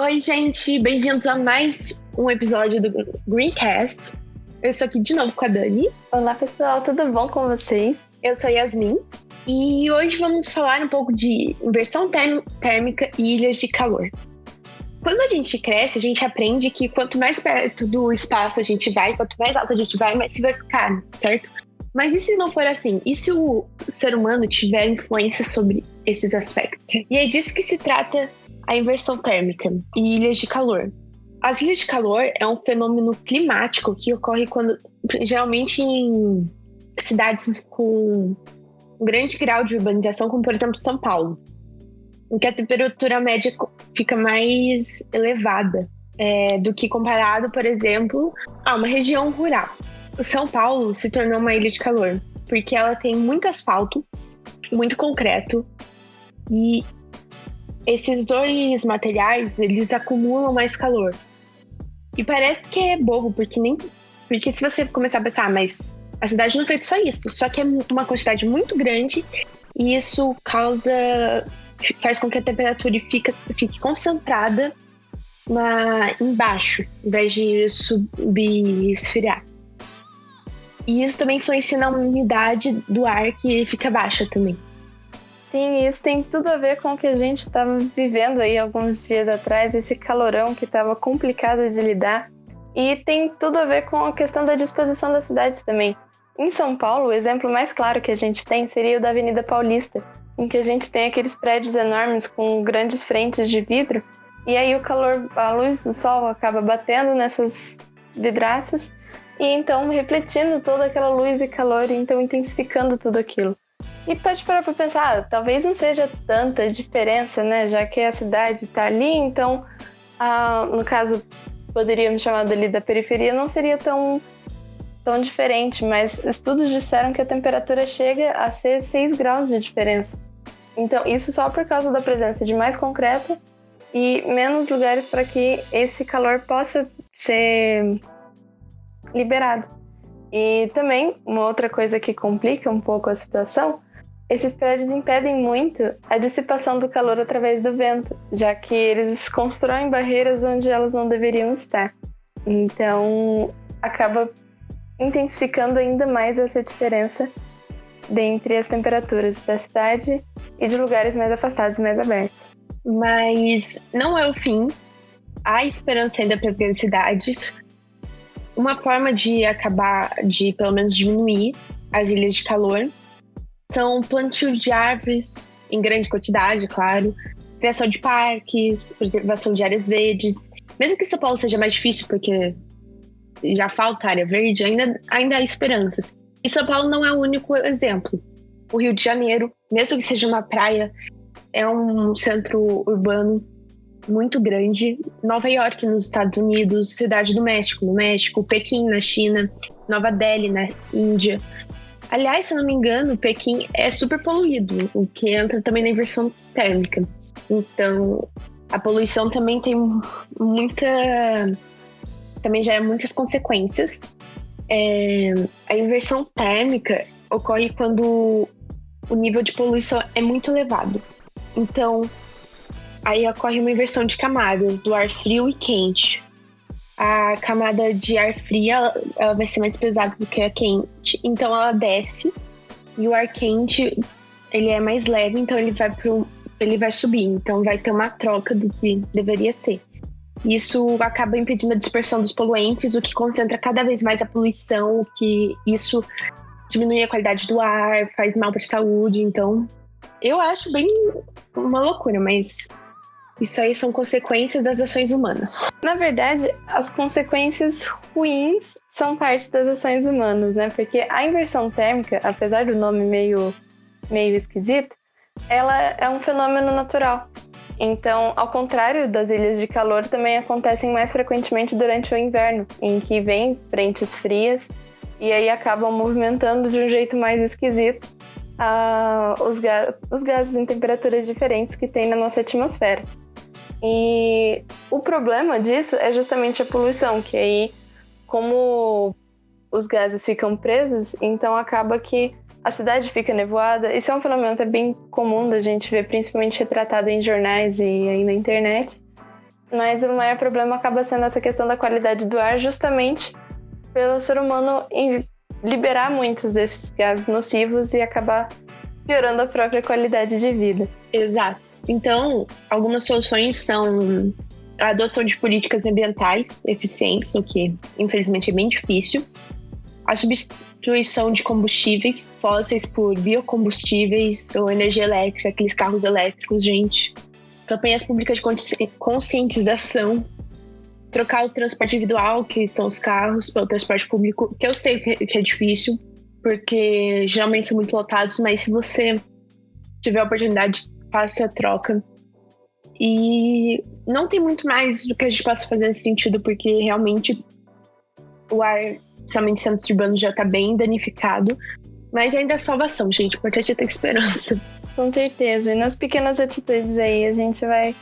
Oi, gente, bem-vindos a mais um episódio do Greencast. Eu estou aqui de novo com a Dani. Olá, pessoal, tudo bom com vocês? Eu sou Yasmin e hoje vamos falar um pouco de inversão térmica e ilhas de calor. Quando a gente cresce, a gente aprende que quanto mais perto do espaço a gente vai, quanto mais alto a gente vai, mais se vai ficar, certo? Mas e se não for assim? E se o ser humano tiver influência sobre esses aspectos? E é disso que se trata a inversão térmica e ilhas de calor. As ilhas de calor é um fenômeno climático que ocorre quando, geralmente em cidades com um grande grau de urbanização, como por exemplo São Paulo, em que a temperatura média fica mais elevada é, do que comparado, por exemplo, a uma região rural. São Paulo se tornou uma ilha de calor porque ela tem muito asfalto, muito concreto e esses dois materiais, eles acumulam mais calor. E parece que é bobo, porque nem. Porque se você começar a pensar, ah, mas a cidade não fez só isso, só que é uma quantidade muito grande e isso causa. faz com que a temperatura fique, fique concentrada na, embaixo, em vez de subir e esfriar. E isso também influencia na umidade do ar que fica baixa também. Sim, isso tem tudo a ver com o que a gente estava vivendo aí alguns dias atrás, esse calorão que estava complicado de lidar. E tem tudo a ver com a questão da disposição das cidades também. Em São Paulo, o exemplo mais claro que a gente tem seria o da Avenida Paulista, em que a gente tem aqueles prédios enormes com grandes frentes de vidro, e aí o calor, a luz do sol acaba batendo nessas vidraças e então refletindo toda aquela luz e calor, e então intensificando tudo aquilo. E pode parar para pensar, ah, talvez não seja tanta diferença, né? Já que a cidade está ali, então, ah, no caso, poderíamos chamar dali da periferia, não seria tão, tão diferente, mas estudos disseram que a temperatura chega a ser 6 graus de diferença. Então, isso só por causa da presença de mais concreto e menos lugares para que esse calor possa ser liberado. E também, uma outra coisa que complica um pouco a situação, esses prédios impedem muito a dissipação do calor através do vento, já que eles constroem barreiras onde elas não deveriam estar. Então, acaba intensificando ainda mais essa diferença dentre as temperaturas da cidade e de lugares mais afastados e mais abertos. Mas não é o fim. Há esperança ainda para as grandes cidades, uma forma de acabar, de pelo menos diminuir as ilhas de calor, são plantio de árvores em grande quantidade, claro, criação de parques, preservação de áreas verdes. Mesmo que São Paulo seja mais difícil, porque já falta área verde, ainda, ainda há esperanças. E São Paulo não é o único exemplo. O Rio de Janeiro, mesmo que seja uma praia, é um centro urbano muito grande. Nova York, nos Estados Unidos, Cidade do México, no México, Pequim, na China, Nova Delhi, na Índia. Aliás, se não me engano, Pequim é super poluído, o que entra também na inversão térmica. Então, a poluição também tem muita. também gera muitas consequências. É, a inversão térmica ocorre quando o nível de poluição é muito elevado. Então, aí ocorre uma inversão de camadas, do ar frio e quente. A camada de ar frio ela, ela vai ser mais pesada do que a quente, então ela desce e o ar quente ele é mais leve, então ele vai pro, ele vai subir, então vai ter uma troca do que deveria ser. Isso acaba impedindo a dispersão dos poluentes, o que concentra cada vez mais a poluição, o que isso diminui a qualidade do ar, faz mal para a saúde. Então, eu acho bem uma loucura, mas isso aí são consequências das ações humanas. Na verdade, as consequências ruins são parte das ações humanas, né? Porque a inversão térmica, apesar do nome meio, meio esquisito, ela é um fenômeno natural. Então, ao contrário das ilhas de calor, também acontecem mais frequentemente durante o inverno, em que vêm frentes frias e aí acabam movimentando de um jeito mais esquisito uh, os, ga os gases em temperaturas diferentes que tem na nossa atmosfera. E o problema disso é justamente a poluição, que aí, como os gases ficam presos, então acaba que a cidade fica nevoada. Isso é um fenômeno até bem comum da gente ver, principalmente retratado em jornais e aí na internet. mas o maior problema acaba sendo essa questão da qualidade do ar, justamente pelo ser humano liberar muitos desses gases nocivos e acabar piorando a própria qualidade de vida. Exato. Então, algumas soluções são a adoção de políticas ambientais eficientes, o que infelizmente é bem difícil, a substituição de combustíveis fósseis por biocombustíveis ou energia elétrica, aqueles carros elétricos, gente. Campanhas públicas de conscientização, trocar o transporte individual, que são os carros, pelo transporte público, que eu sei que é difícil, porque geralmente são muito lotados, mas se você tiver a oportunidade, faça a troca. E não tem muito mais do que a gente possa fazer nesse sentido, porque realmente o ar, principalmente centro urbano, já está bem danificado. Mas ainda é salvação, gente, porque a gente tem esperança. Com certeza. E nas pequenas atitudes aí a gente vai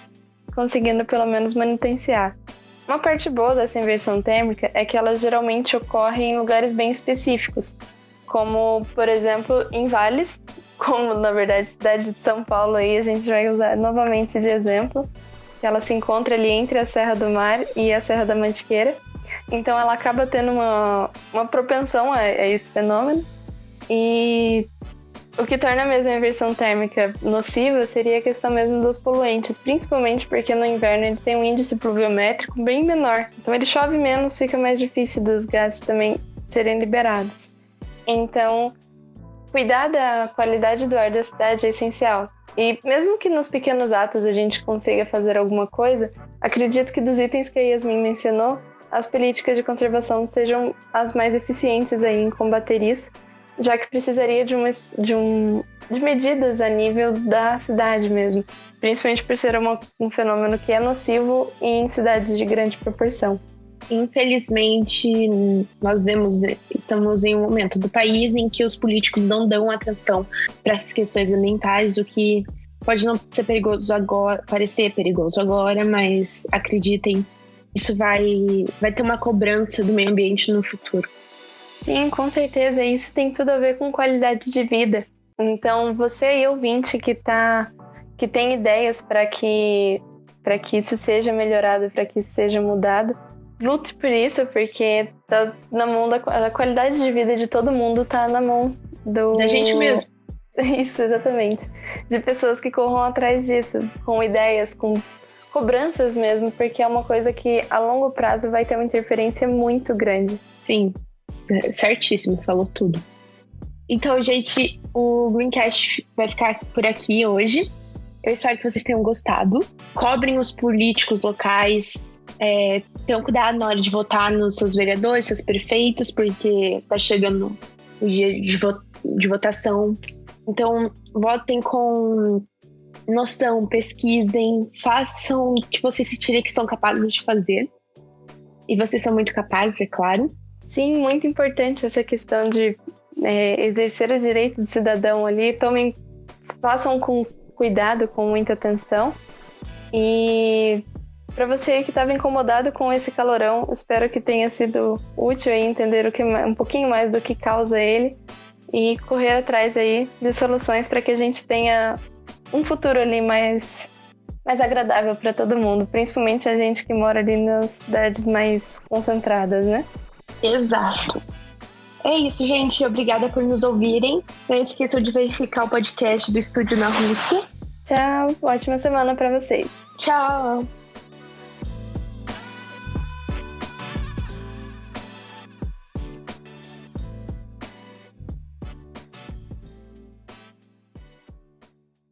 conseguindo pelo menos manutenciar. Uma parte boa dessa inversão térmica é que ela geralmente ocorre em lugares bem específicos, como, por exemplo, em vales, como na verdade cidade de São Paulo aí a gente vai usar novamente de exemplo, que ela se encontra ali entre a Serra do Mar e a Serra da Mantiqueira. Então ela acaba tendo uma, uma propensão a, a esse fenômeno. E o que torna mesmo a inversão térmica nociva seria a questão mesmo dos poluentes, principalmente porque no inverno ele tem um índice pluviométrico bem menor. Então ele chove menos, fica mais difícil dos gases também serem liberados. Então, cuidar da qualidade do ar da cidade é essencial. E mesmo que nos pequenos atos a gente consiga fazer alguma coisa, acredito que dos itens que a Yasmin mencionou, as políticas de conservação sejam as mais eficientes aí em combater isso, já que precisaria de, uma, de, um, de medidas a nível da cidade mesmo, principalmente por ser uma, um fenômeno que é nocivo em cidades de grande proporção. Infelizmente, nós vemos, estamos em um momento do país em que os políticos não dão atenção para as questões ambientais, o que pode não ser perigoso agora, parecer perigoso agora, mas acreditem, isso vai, vai ter uma cobrança do meio ambiente no futuro. Sim, com certeza. Isso tem tudo a ver com qualidade de vida. Então, você aí, ouvinte, que tá, que tem ideias para que para que isso seja melhorado, para que isso seja mudado, lute por isso, porque tá na mão da a qualidade de vida de todo mundo tá na mão do da gente mesmo. Isso, exatamente. De pessoas que corram atrás disso, com ideias, com cobranças mesmo, porque é uma coisa que a longo prazo vai ter uma interferência muito grande. Sim, é, certíssimo, falou tudo. Então, gente, o Greencast vai ficar por aqui hoje. Eu espero que vocês tenham gostado. Cobrem os políticos locais, é, tenham cuidado na hora de votar nos seus vereadores, seus prefeitos, porque tá chegando o dia de, vo de votação. Então, votem com noção, pesquisem, façam o que vocês sentirem que são capazes de fazer. E vocês são muito capazes, é claro. Sim, muito importante essa questão de é, exercer o direito de cidadão ali. Tomem, façam com cuidado, com muita atenção. E para você que estava incomodado com esse calorão, espero que tenha sido útil aí entender o que, um pouquinho mais do que causa ele e correr atrás aí de soluções para que a gente tenha um futuro ali mais mais agradável para todo mundo, principalmente a gente que mora ali nas cidades mais concentradas, né? Exato. É isso, gente. Obrigada por nos ouvirem. Não esqueçam de verificar o podcast do Estúdio na Rússia. Tchau. Ótima semana para vocês. Tchau.